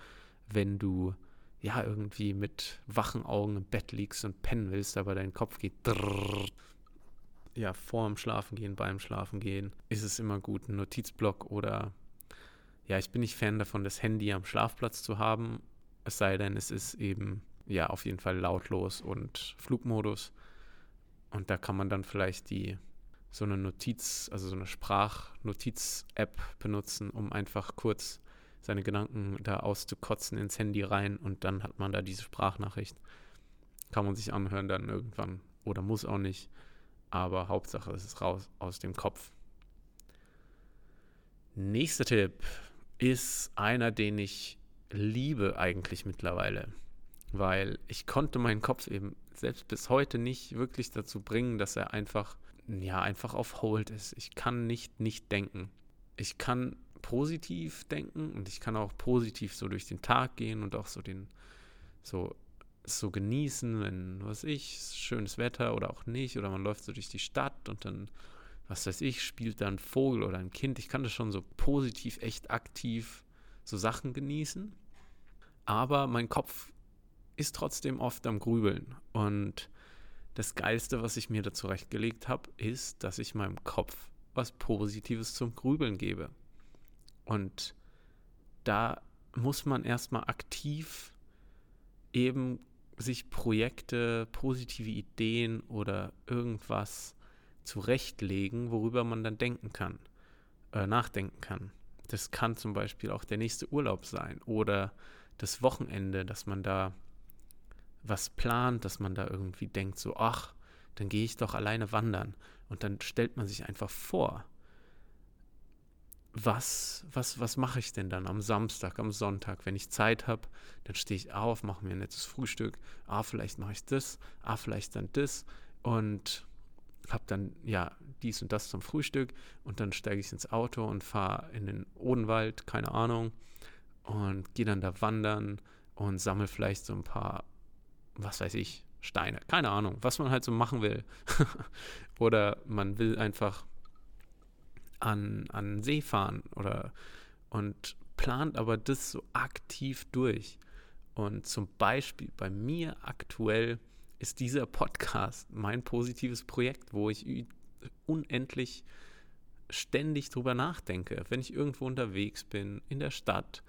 wenn du ja irgendwie mit wachen Augen im Bett liegst und pennen willst, aber dein Kopf geht drrr. ja vor dem Schlafengehen, beim Schlafengehen, ist es immer gut, einen Notizblock oder ja, ich bin nicht Fan davon, das Handy am Schlafplatz zu haben, es sei denn, es ist eben ja auf jeden Fall lautlos und Flugmodus und da kann man dann vielleicht die so eine Notiz, also so eine Sprachnotiz-App benutzen, um einfach kurz seine Gedanken da auszukotzen ins Handy rein und dann hat man da diese Sprachnachricht. Kann man sich anhören dann irgendwann oder muss auch nicht, aber Hauptsache es ist raus aus dem Kopf. Nächster Tipp ist einer, den ich liebe eigentlich mittlerweile, weil ich konnte meinen Kopf eben selbst bis heute nicht wirklich dazu bringen, dass er einfach ja, einfach auf Hold ist. Ich kann nicht nicht denken. Ich kann positiv denken und ich kann auch positiv so durch den Tag gehen und auch so den, so, so genießen, wenn, was ich, schönes Wetter oder auch nicht, oder man läuft so durch die Stadt und dann, was weiß ich, spielt da ein Vogel oder ein Kind. Ich kann das schon so positiv, echt aktiv so Sachen genießen. Aber mein Kopf ist trotzdem oft am Grübeln und das Geilste, was ich mir da zurechtgelegt habe, ist, dass ich meinem Kopf was Positives zum Grübeln gebe. Und da muss man erstmal aktiv eben sich Projekte, positive Ideen oder irgendwas zurechtlegen, worüber man dann denken kann, äh, nachdenken kann. Das kann zum Beispiel auch der nächste Urlaub sein oder das Wochenende, dass man da was plant, dass man da irgendwie denkt, so, ach, dann gehe ich doch alleine wandern. Und dann stellt man sich einfach vor, was, was, was mache ich denn dann am Samstag, am Sonntag, wenn ich Zeit habe, dann stehe ich auf, mache mir ein nettes Frühstück, ah, vielleicht mache ich das, ah, vielleicht dann das. Und habe dann ja dies und das zum Frühstück. Und dann steige ich ins Auto und fahre in den Odenwald, keine Ahnung, und gehe dann da wandern und sammle vielleicht so ein paar was weiß ich, Steine, keine Ahnung, was man halt so machen will. <laughs> oder man will einfach an, an See fahren oder und plant aber das so aktiv durch. Und zum Beispiel bei mir aktuell ist dieser Podcast mein positives Projekt, wo ich unendlich ständig drüber nachdenke. Wenn ich irgendwo unterwegs bin, in der Stadt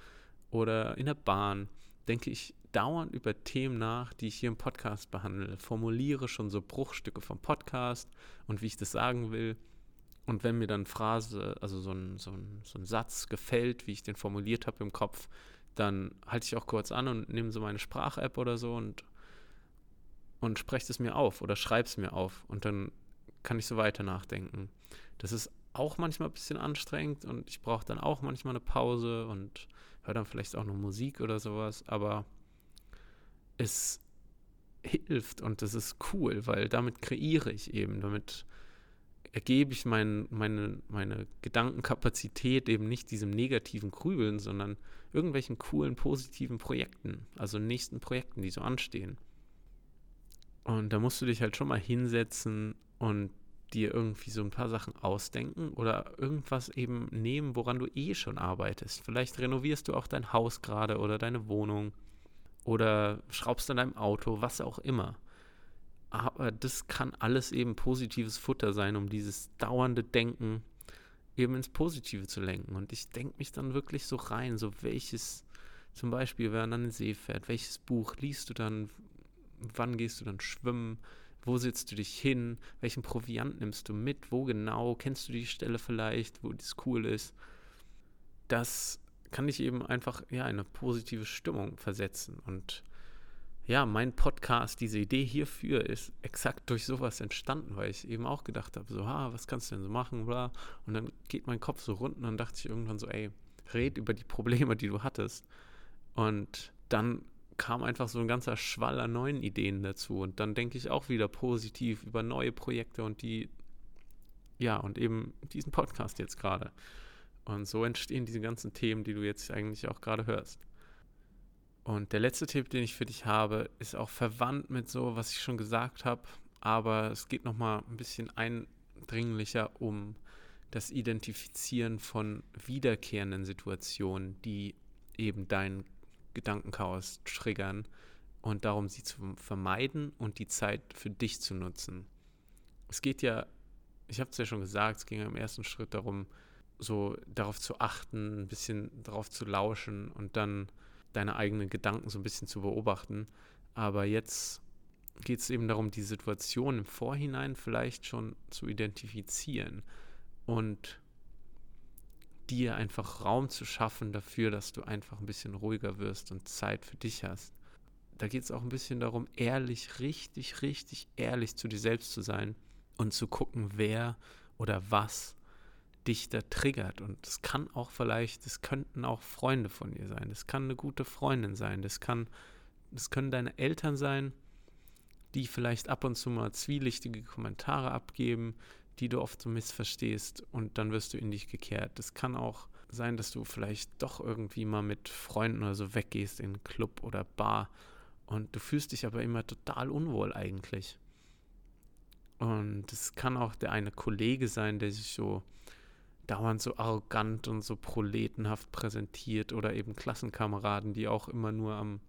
oder in der Bahn, denke ich dauernd über Themen nach, die ich hier im Podcast behandle, formuliere schon so Bruchstücke vom Podcast und wie ich das sagen will. Und wenn mir dann Phrase, also so ein, so ein, so ein Satz gefällt, wie ich den formuliert habe im Kopf, dann halte ich auch kurz an und nehme so meine Sprach-App oder so und, und spreche es mir auf oder schreibe es mir auf. Und dann kann ich so weiter nachdenken. Das ist auch manchmal ein bisschen anstrengend und ich brauche dann auch manchmal eine Pause und höre dann vielleicht auch noch Musik oder sowas. Aber es hilft und das ist cool, weil damit kreiere ich eben, damit ergebe ich mein, meine, meine Gedankenkapazität eben nicht diesem negativen Grübeln, sondern irgendwelchen coolen, positiven Projekten, also nächsten Projekten, die so anstehen. Und da musst du dich halt schon mal hinsetzen und dir irgendwie so ein paar Sachen ausdenken oder irgendwas eben nehmen, woran du eh schon arbeitest. Vielleicht renovierst du auch dein Haus gerade oder deine Wohnung oder schraubst an deinem Auto, was auch immer. Aber das kann alles eben positives Futter sein, um dieses dauernde Denken eben ins Positive zu lenken. Und ich denke mich dann wirklich so rein, so welches, zum Beispiel, wenn man an den See fährt, welches Buch liest du dann, wann gehst du dann schwimmen, wo setzt du dich hin, welchen Proviant nimmst du mit, wo genau, kennst du die Stelle vielleicht, wo das cool ist. Das kann dich eben einfach ja, in eine positive Stimmung versetzen. Und ja, mein Podcast, diese Idee hierfür ist exakt durch sowas entstanden, weil ich eben auch gedacht habe, so, ha, was kannst du denn so machen, bla. Und dann geht mein Kopf so rund und dann dachte ich irgendwann so, ey, red über die Probleme, die du hattest. Und dann kam einfach so ein ganzer Schwall an neuen Ideen dazu. Und dann denke ich auch wieder positiv über neue Projekte und die, ja, und eben diesen Podcast jetzt gerade. Und so entstehen diese ganzen Themen, die du jetzt eigentlich auch gerade hörst. Und der letzte Tipp, den ich für dich habe, ist auch verwandt mit so, was ich schon gesagt habe, aber es geht nochmal ein bisschen eindringlicher um das Identifizieren von wiederkehrenden Situationen, die eben dein Gedankenchaos triggern und darum sie zu vermeiden und die Zeit für dich zu nutzen. Es geht ja, ich habe es ja schon gesagt, es ging ja im ersten Schritt darum, so darauf zu achten, ein bisschen darauf zu lauschen und dann deine eigenen Gedanken so ein bisschen zu beobachten. Aber jetzt geht es eben darum, die Situation im Vorhinein vielleicht schon zu identifizieren und dir einfach Raum zu schaffen dafür, dass du einfach ein bisschen ruhiger wirst und Zeit für dich hast. Da geht es auch ein bisschen darum, ehrlich, richtig, richtig ehrlich zu dir selbst zu sein und zu gucken, wer oder was dich da triggert. Und es kann auch vielleicht, es könnten auch Freunde von dir sein. Das kann eine gute Freundin sein. Das kann, das können deine Eltern sein, die vielleicht ab und zu mal zwielichtige Kommentare abgeben, die du oft so missverstehst und dann wirst du in dich gekehrt. Es kann auch sein, dass du vielleicht doch irgendwie mal mit Freunden oder so weggehst in Club oder Bar und du fühlst dich aber immer total unwohl eigentlich. Und es kann auch der eine Kollege sein, der sich so dauernd so arrogant und so proletenhaft präsentiert oder eben Klassenkameraden, die auch immer nur am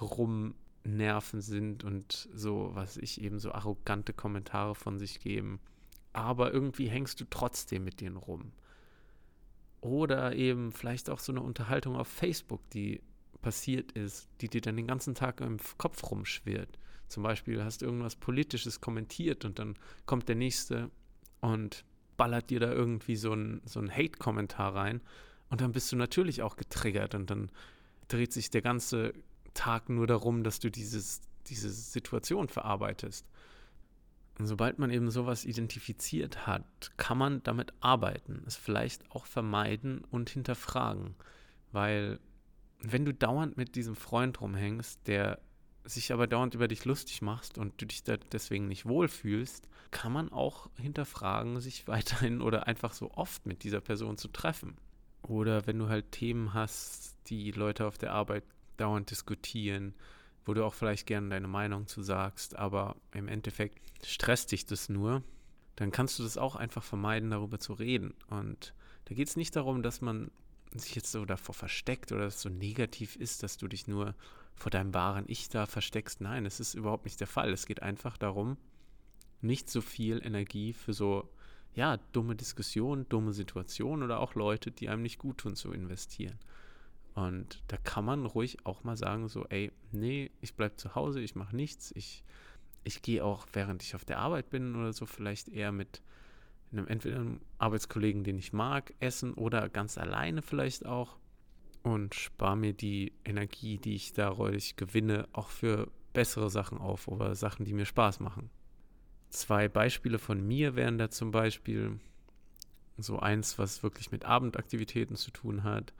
Rumnerven sind und so, was ich eben so arrogante Kommentare von sich geben aber irgendwie hängst du trotzdem mit denen rum. Oder eben vielleicht auch so eine Unterhaltung auf Facebook, die passiert ist, die dir dann den ganzen Tag im Kopf rumschwirrt. Zum Beispiel hast du irgendwas Politisches kommentiert und dann kommt der Nächste und ballert dir da irgendwie so ein, so ein Hate-Kommentar rein und dann bist du natürlich auch getriggert und dann dreht sich der ganze Tag nur darum, dass du dieses, diese Situation verarbeitest. Sobald man eben sowas identifiziert hat, kann man damit arbeiten, es vielleicht auch vermeiden und hinterfragen. Weil wenn du dauernd mit diesem Freund rumhängst, der sich aber dauernd über dich lustig machst und du dich da deswegen nicht wohlfühlst, kann man auch hinterfragen, sich <laughs> weiterhin oder einfach so oft mit dieser Person zu treffen. Oder wenn du halt Themen hast, die Leute auf der Arbeit dauernd diskutieren, wo du auch vielleicht gerne deine Meinung zu sagst, aber im Endeffekt stresst dich das nur, dann kannst du das auch einfach vermeiden, darüber zu reden. Und da geht es nicht darum, dass man sich jetzt so davor versteckt oder dass es so negativ ist, dass du dich nur vor deinem wahren Ich da versteckst. Nein, es ist überhaupt nicht der Fall. Es geht einfach darum, nicht so viel Energie für so, ja, dumme Diskussionen, dumme Situationen oder auch Leute, die einem nicht gut tun, zu investieren. Und da kann man ruhig auch mal sagen, so, ey, nee, ich bleibe zu Hause, ich mache nichts, ich, ich gehe auch, während ich auf der Arbeit bin oder so, vielleicht eher mit einem entweder einem Arbeitskollegen, den ich mag, essen oder ganz alleine vielleicht auch und spare mir die Energie, die ich da ruhig gewinne, auch für bessere Sachen auf oder Sachen, die mir Spaß machen. Zwei Beispiele von mir wären da zum Beispiel so eins, was wirklich mit Abendaktivitäten zu tun hat,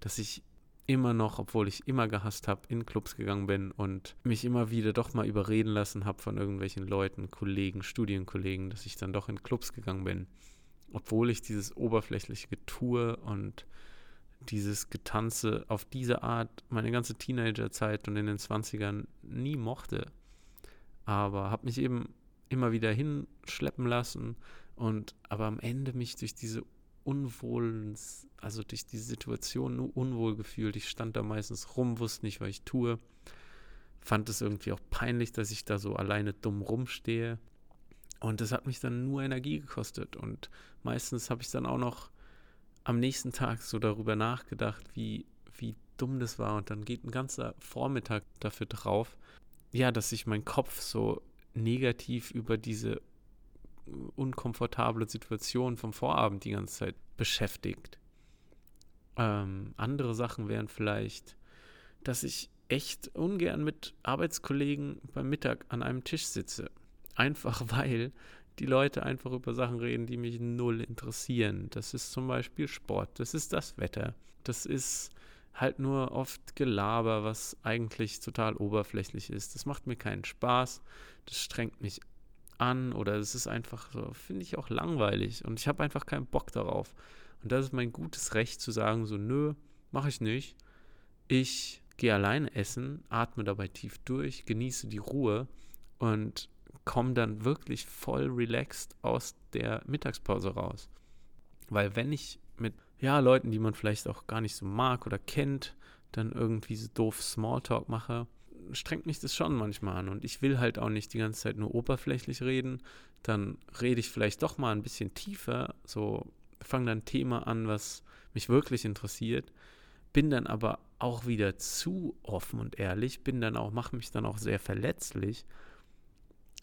dass ich immer noch, obwohl ich immer gehasst habe, in Clubs gegangen bin und mich immer wieder doch mal überreden lassen habe von irgendwelchen Leuten, Kollegen, Studienkollegen, dass ich dann doch in Clubs gegangen bin. Obwohl ich dieses oberflächliche Getue und dieses Getanze auf diese Art meine ganze Teenagerzeit und in den 20ern nie mochte. aber habe mich eben immer wieder hinschleppen lassen und aber am Ende mich durch diese unwohlen, also durch die Situation nur unwohl gefühlt. Ich stand da meistens rum, wusste nicht, was ich tue. Fand es irgendwie auch peinlich, dass ich da so alleine dumm rumstehe. Und das hat mich dann nur Energie gekostet. Und meistens habe ich dann auch noch am nächsten Tag so darüber nachgedacht, wie, wie dumm das war. Und dann geht ein ganzer Vormittag dafür drauf, ja, dass sich mein Kopf so negativ über diese unkomfortable Situation vom Vorabend die ganze Zeit beschäftigt. Ähm, andere Sachen wären vielleicht, dass ich echt ungern mit Arbeitskollegen beim Mittag an einem Tisch sitze. Einfach <laughs> weil die Leute einfach über Sachen reden, die mich null interessieren. Das ist zum Beispiel Sport, das ist das Wetter, das ist halt nur oft Gelaber, was eigentlich total oberflächlich ist. Das macht mir keinen Spaß, das strengt mich an oder es ist einfach so, finde ich auch langweilig und ich habe einfach keinen Bock darauf. Und das ist mein gutes Recht zu sagen, so, nö, mache ich nicht. Ich gehe alleine essen, atme dabei tief durch, genieße die Ruhe und komme dann wirklich voll relaxed aus der Mittagspause raus. Weil wenn ich mit ja, Leuten, die man vielleicht auch gar nicht so mag oder kennt, dann irgendwie so doof Smalltalk mache, strengt mich das schon manchmal an. Und ich will halt auch nicht die ganze Zeit nur oberflächlich reden. Dann rede ich vielleicht doch mal ein bisschen tiefer, so fange dann ein Thema an, was mich wirklich interessiert, bin dann aber auch wieder zu offen und ehrlich, bin dann auch, mache mich dann auch sehr verletzlich.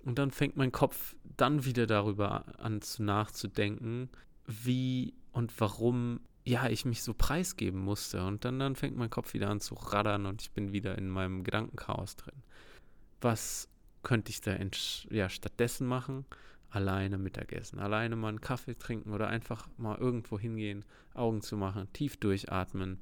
Und dann fängt mein Kopf dann wieder darüber an zu nachzudenken, wie und warum ja, ich mich so preisgeben musste. Und dann, dann fängt mein Kopf wieder an zu raddern und ich bin wieder in meinem Gedankenchaos drin. Was könnte ich da ja, stattdessen machen? Alleine Mittagessen, alleine mal einen Kaffee trinken oder einfach mal irgendwo hingehen, Augen zu machen, tief durchatmen.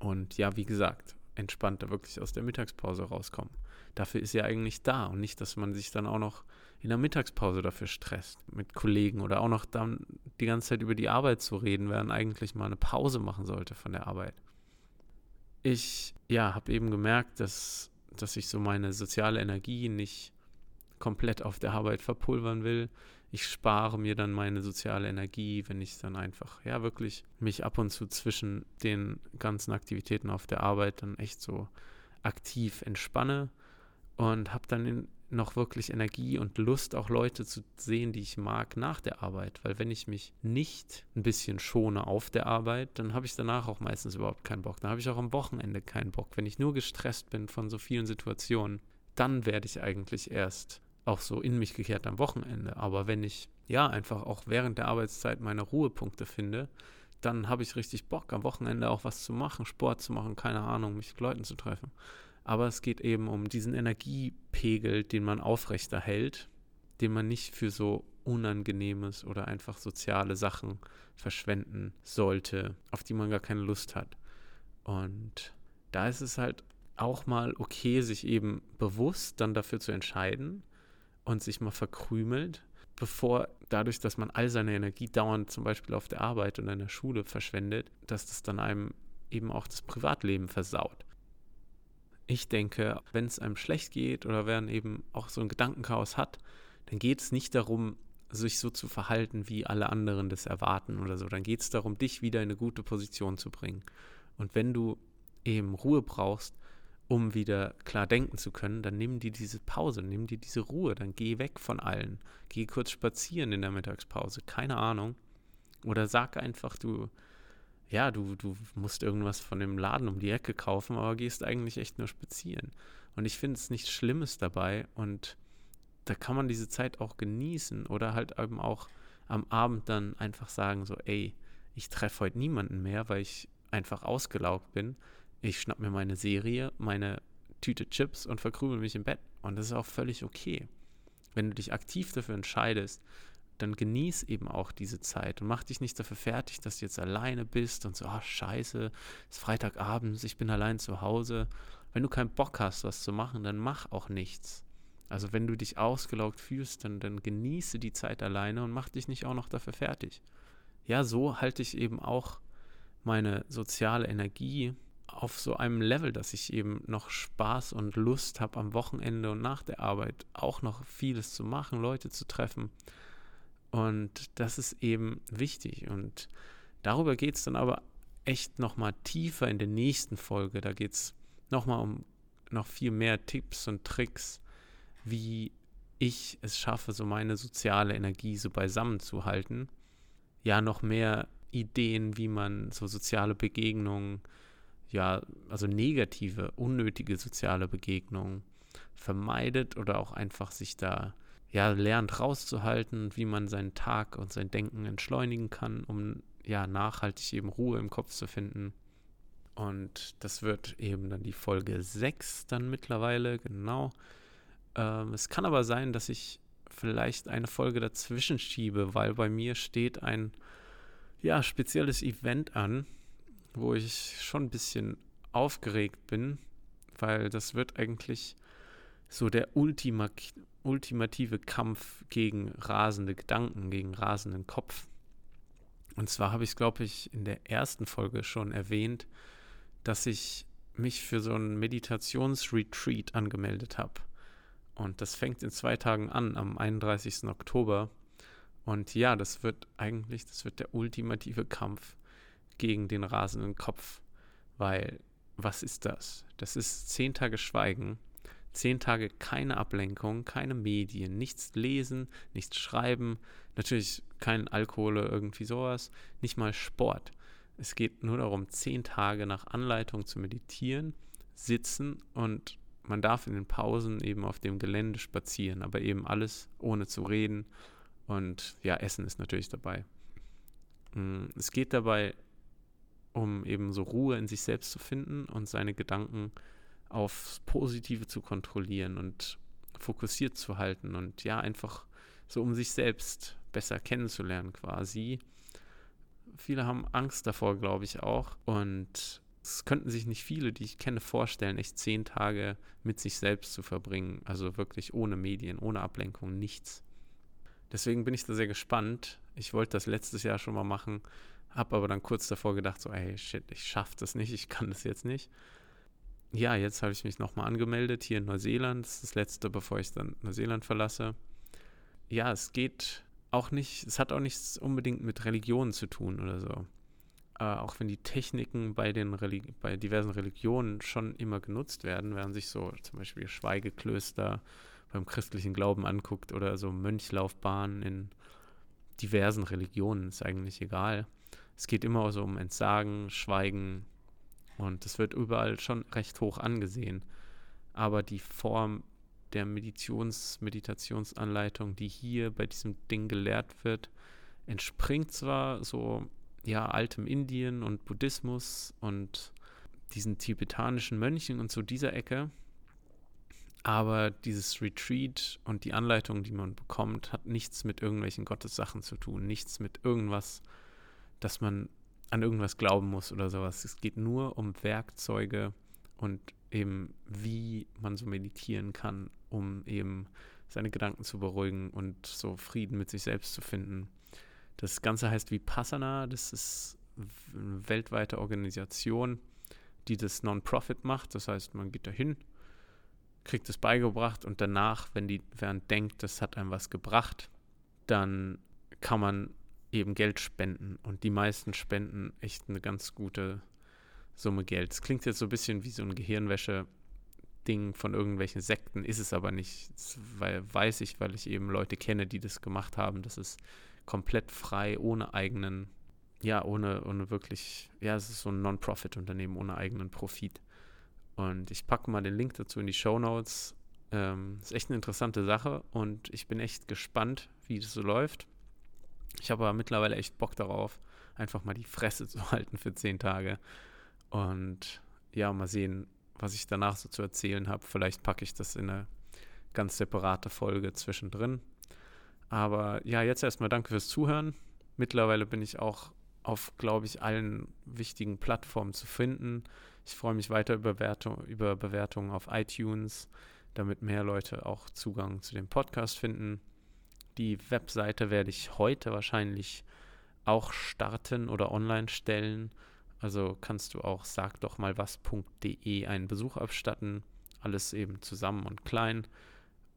Und ja, wie gesagt, entspannter wirklich aus der Mittagspause rauskommen. Dafür ist ja eigentlich da und nicht, dass man sich dann auch noch in der Mittagspause dafür stresst mit Kollegen oder auch noch dann die ganze Zeit über die Arbeit zu reden, während eigentlich mal eine Pause machen sollte von der Arbeit. Ich, ja, habe eben gemerkt, dass, dass ich so meine soziale Energie nicht komplett auf der Arbeit verpulvern will. Ich spare mir dann meine soziale Energie, wenn ich dann einfach, ja, wirklich mich ab und zu zwischen den ganzen Aktivitäten auf der Arbeit dann echt so aktiv entspanne und habe dann in, noch wirklich Energie und Lust, auch Leute zu sehen, die ich mag nach der Arbeit. Weil wenn ich mich nicht ein bisschen schone auf der Arbeit, dann habe ich danach auch meistens überhaupt keinen Bock. Dann habe ich auch am Wochenende keinen Bock. Wenn ich nur gestresst bin von so vielen Situationen, dann werde ich eigentlich erst auch so in mich gekehrt am Wochenende. Aber wenn ich ja einfach auch während der Arbeitszeit meine Ruhepunkte finde, dann habe ich richtig Bock, am Wochenende auch was zu machen, Sport zu machen, keine Ahnung, mich mit Leuten zu treffen aber es geht eben um diesen Energiepegel, den man aufrechterhält, den man nicht für so Unangenehmes oder einfach soziale Sachen verschwenden sollte, auf die man gar keine Lust hat. Und da ist es halt auch mal okay, sich eben bewusst dann dafür zu entscheiden und sich mal verkrümelt, bevor dadurch, dass man all seine Energie dauernd zum Beispiel auf der Arbeit und in der Schule verschwendet, dass das dann einem eben auch das Privatleben versaut. Ich denke, wenn es einem schlecht geht oder wenn eben auch so ein Gedankenchaos hat, dann geht es nicht darum, sich so zu verhalten, wie alle anderen das erwarten oder so. Dann geht es darum, dich wieder in eine gute Position zu bringen. Und wenn du eben Ruhe brauchst, um wieder klar denken zu können, dann nimm dir diese Pause, nimm dir diese Ruhe, dann geh weg von allen. Geh kurz spazieren in der Mittagspause, keine Ahnung. Oder sag einfach, du ja, du, du musst irgendwas von dem Laden um die Ecke kaufen, aber gehst eigentlich echt nur spazieren. Und ich finde es nichts Schlimmes dabei und da kann man diese Zeit auch genießen oder halt eben auch am Abend dann einfach sagen, so, ey, ich treffe heute niemanden mehr, weil ich einfach ausgelaugt bin. Ich schnapp mir meine Serie, meine Tüte Chips und verkrümel mich im Bett. Und das ist auch völlig okay. Wenn du dich aktiv dafür entscheidest, dann genieß eben auch diese Zeit und mach dich nicht dafür fertig, dass du jetzt alleine bist und so, ah, oh, scheiße, es ist Freitagabend, ich bin allein zu Hause. Wenn du keinen Bock hast, was zu machen, dann mach auch nichts. Also wenn du dich ausgelaugt fühlst, dann, dann genieße die Zeit alleine und mach dich nicht auch noch dafür fertig. Ja, so halte ich eben auch meine soziale Energie auf so einem Level, dass ich eben noch Spaß und Lust habe am Wochenende und nach der Arbeit auch noch vieles zu machen, Leute zu treffen. Und das ist eben wichtig. Und darüber geht es dann aber echt nochmal tiefer in der nächsten Folge. Da geht es nochmal um noch viel mehr Tipps und Tricks, wie ich es schaffe, so meine soziale Energie so beisammen zu halten. Ja, noch mehr Ideen, wie man so soziale Begegnungen, ja, also negative, unnötige soziale Begegnungen vermeidet oder auch einfach sich da ja lernt rauszuhalten, wie man seinen Tag und sein Denken entschleunigen kann, um ja nachhaltig eben Ruhe im Kopf zu finden. Und das wird eben dann die Folge 6 dann mittlerweile, genau. Ähm, es kann aber sein, dass ich vielleicht eine Folge dazwischen schiebe, weil bei mir steht ein ja, spezielles Event an, wo ich schon ein bisschen aufgeregt bin, weil das wird eigentlich so der Ultima ultimative Kampf gegen rasende Gedanken, gegen rasenden Kopf. Und zwar habe ich es, glaube ich, in der ersten Folge schon erwähnt, dass ich mich für so einen Meditationsretreat angemeldet habe. Und das fängt in zwei Tagen an, am 31. Oktober. Und ja, das wird eigentlich, das wird der ultimative Kampf gegen den rasenden Kopf. Weil, was ist das? Das ist zehn Tage Schweigen, zehn Tage keine Ablenkung, keine Medien, nichts lesen, nichts schreiben, natürlich kein Alkohol oder irgendwie sowas, nicht mal Sport. Es geht nur darum, zehn Tage nach Anleitung zu meditieren, sitzen und man darf in den Pausen eben auf dem Gelände spazieren, aber eben alles ohne zu reden und ja, Essen ist natürlich dabei. Mm, es geht dabei um eben so Ruhe in sich selbst zu finden und seine Gedanken aufs Positive zu kontrollieren und fokussiert zu halten und ja, einfach so um sich selbst besser kennenzulernen quasi. Viele haben Angst davor, glaube ich auch. Und es könnten sich nicht viele, die ich kenne, vorstellen, echt zehn Tage mit sich selbst zu verbringen. Also wirklich ohne Medien, ohne Ablenkung, nichts. Deswegen bin ich da sehr gespannt. Ich wollte das letztes Jahr schon mal machen, habe aber dann kurz davor gedacht, so, ey, shit, ich schaffe das nicht, ich kann das jetzt nicht. Ja, jetzt habe ich mich nochmal angemeldet hier in Neuseeland. Das ist das letzte, bevor ich dann Neuseeland verlasse. Ja, es geht auch nicht, es hat auch nichts unbedingt mit Religion zu tun oder so äh, auch wenn die Techniken bei den Religi bei diversen Religionen schon immer genutzt werden, wenn man sich so zum Beispiel Schweigeklöster beim christlichen Glauben anguckt oder so Mönchlaufbahnen in diversen Religionen, ist eigentlich egal. Es geht immer so um Entsagen, Schweigen und das wird überall schon recht hoch angesehen. Aber die Form der Meditations Meditationsanleitung, die hier bei diesem Ding gelehrt wird, entspringt zwar so ja, altem Indien und Buddhismus und diesen tibetanischen Mönchen und so dieser Ecke. Aber dieses Retreat und die Anleitung, die man bekommt, hat nichts mit irgendwelchen Gottessachen zu tun, nichts mit irgendwas, dass man an irgendwas glauben muss oder sowas. Es geht nur um Werkzeuge und eben, wie man so meditieren kann, um eben seine Gedanken zu beruhigen und so Frieden mit sich selbst zu finden. Das Ganze heißt Vipassana. Das ist eine weltweite Organisation, die das Non-Profit macht. Das heißt, man geht dahin, kriegt es beigebracht und danach, wenn die, während denkt, das hat einem was gebracht, dann kann man eben Geld spenden. Und die meisten spenden echt eine ganz gute Summe Geld. Es klingt jetzt so ein bisschen wie so ein Gehirnwäsche-Ding von irgendwelchen Sekten, ist es aber nicht. Das weiß ich, weil ich eben Leute kenne, die das gemacht haben. Das ist komplett frei, ohne eigenen, ja, ohne, ohne wirklich, ja, es ist so ein Non-Profit-Unternehmen ohne eigenen Profit. Und ich packe mal den Link dazu in die Show Notes. Ähm, ist echt eine interessante Sache und ich bin echt gespannt, wie das so läuft. Ich habe aber mittlerweile echt Bock darauf, einfach mal die Fresse <laughs> zu halten für zehn Tage. Und ja, mal sehen, was ich danach so zu erzählen habe. Vielleicht packe ich das in eine ganz separate Folge zwischendrin. Aber ja, jetzt erstmal danke fürs Zuhören. Mittlerweile bin ich auch auf, glaube ich, allen wichtigen Plattformen zu finden. Ich freue mich weiter über, Bewertung, über Bewertungen auf iTunes, damit mehr Leute auch Zugang zu dem Podcast finden. Die Webseite werde ich heute wahrscheinlich auch starten oder online stellen. Also kannst du auch sag doch mal was.de einen Besuch abstatten. Alles eben zusammen und klein.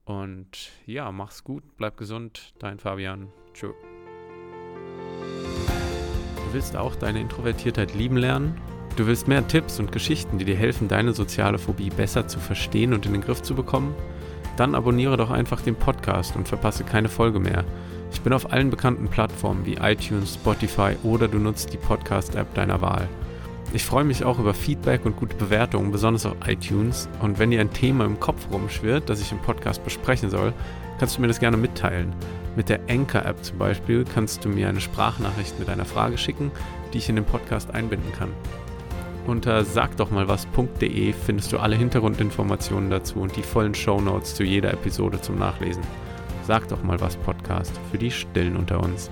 Und ja, mach's gut, bleib gesund. Dein Fabian. Tschö. Du willst auch deine Introvertiertheit lieben lernen? Du willst mehr Tipps und Geschichten, die dir helfen, deine soziale Phobie besser zu verstehen und in den Griff zu bekommen? Dann abonniere doch einfach den Podcast und verpasse keine Folge mehr. Ich bin auf allen bekannten Plattformen wie iTunes, Spotify oder du nutzt die Podcast-App deiner Wahl. Ich freue mich auch über Feedback und gute Bewertungen, besonders auf iTunes. Und wenn dir ein Thema im Kopf rumschwirrt, das ich im Podcast besprechen soll, kannst du mir das gerne mitteilen. Mit der Anchor-App zum Beispiel kannst du mir eine Sprachnachricht mit einer Frage schicken, die ich in den Podcast einbinden kann. Unter sagdochmalwas.de findest du alle Hintergrundinformationen dazu und die vollen Shownotes zu jeder Episode zum Nachlesen. Sag doch mal was Podcast für die Stillen unter uns.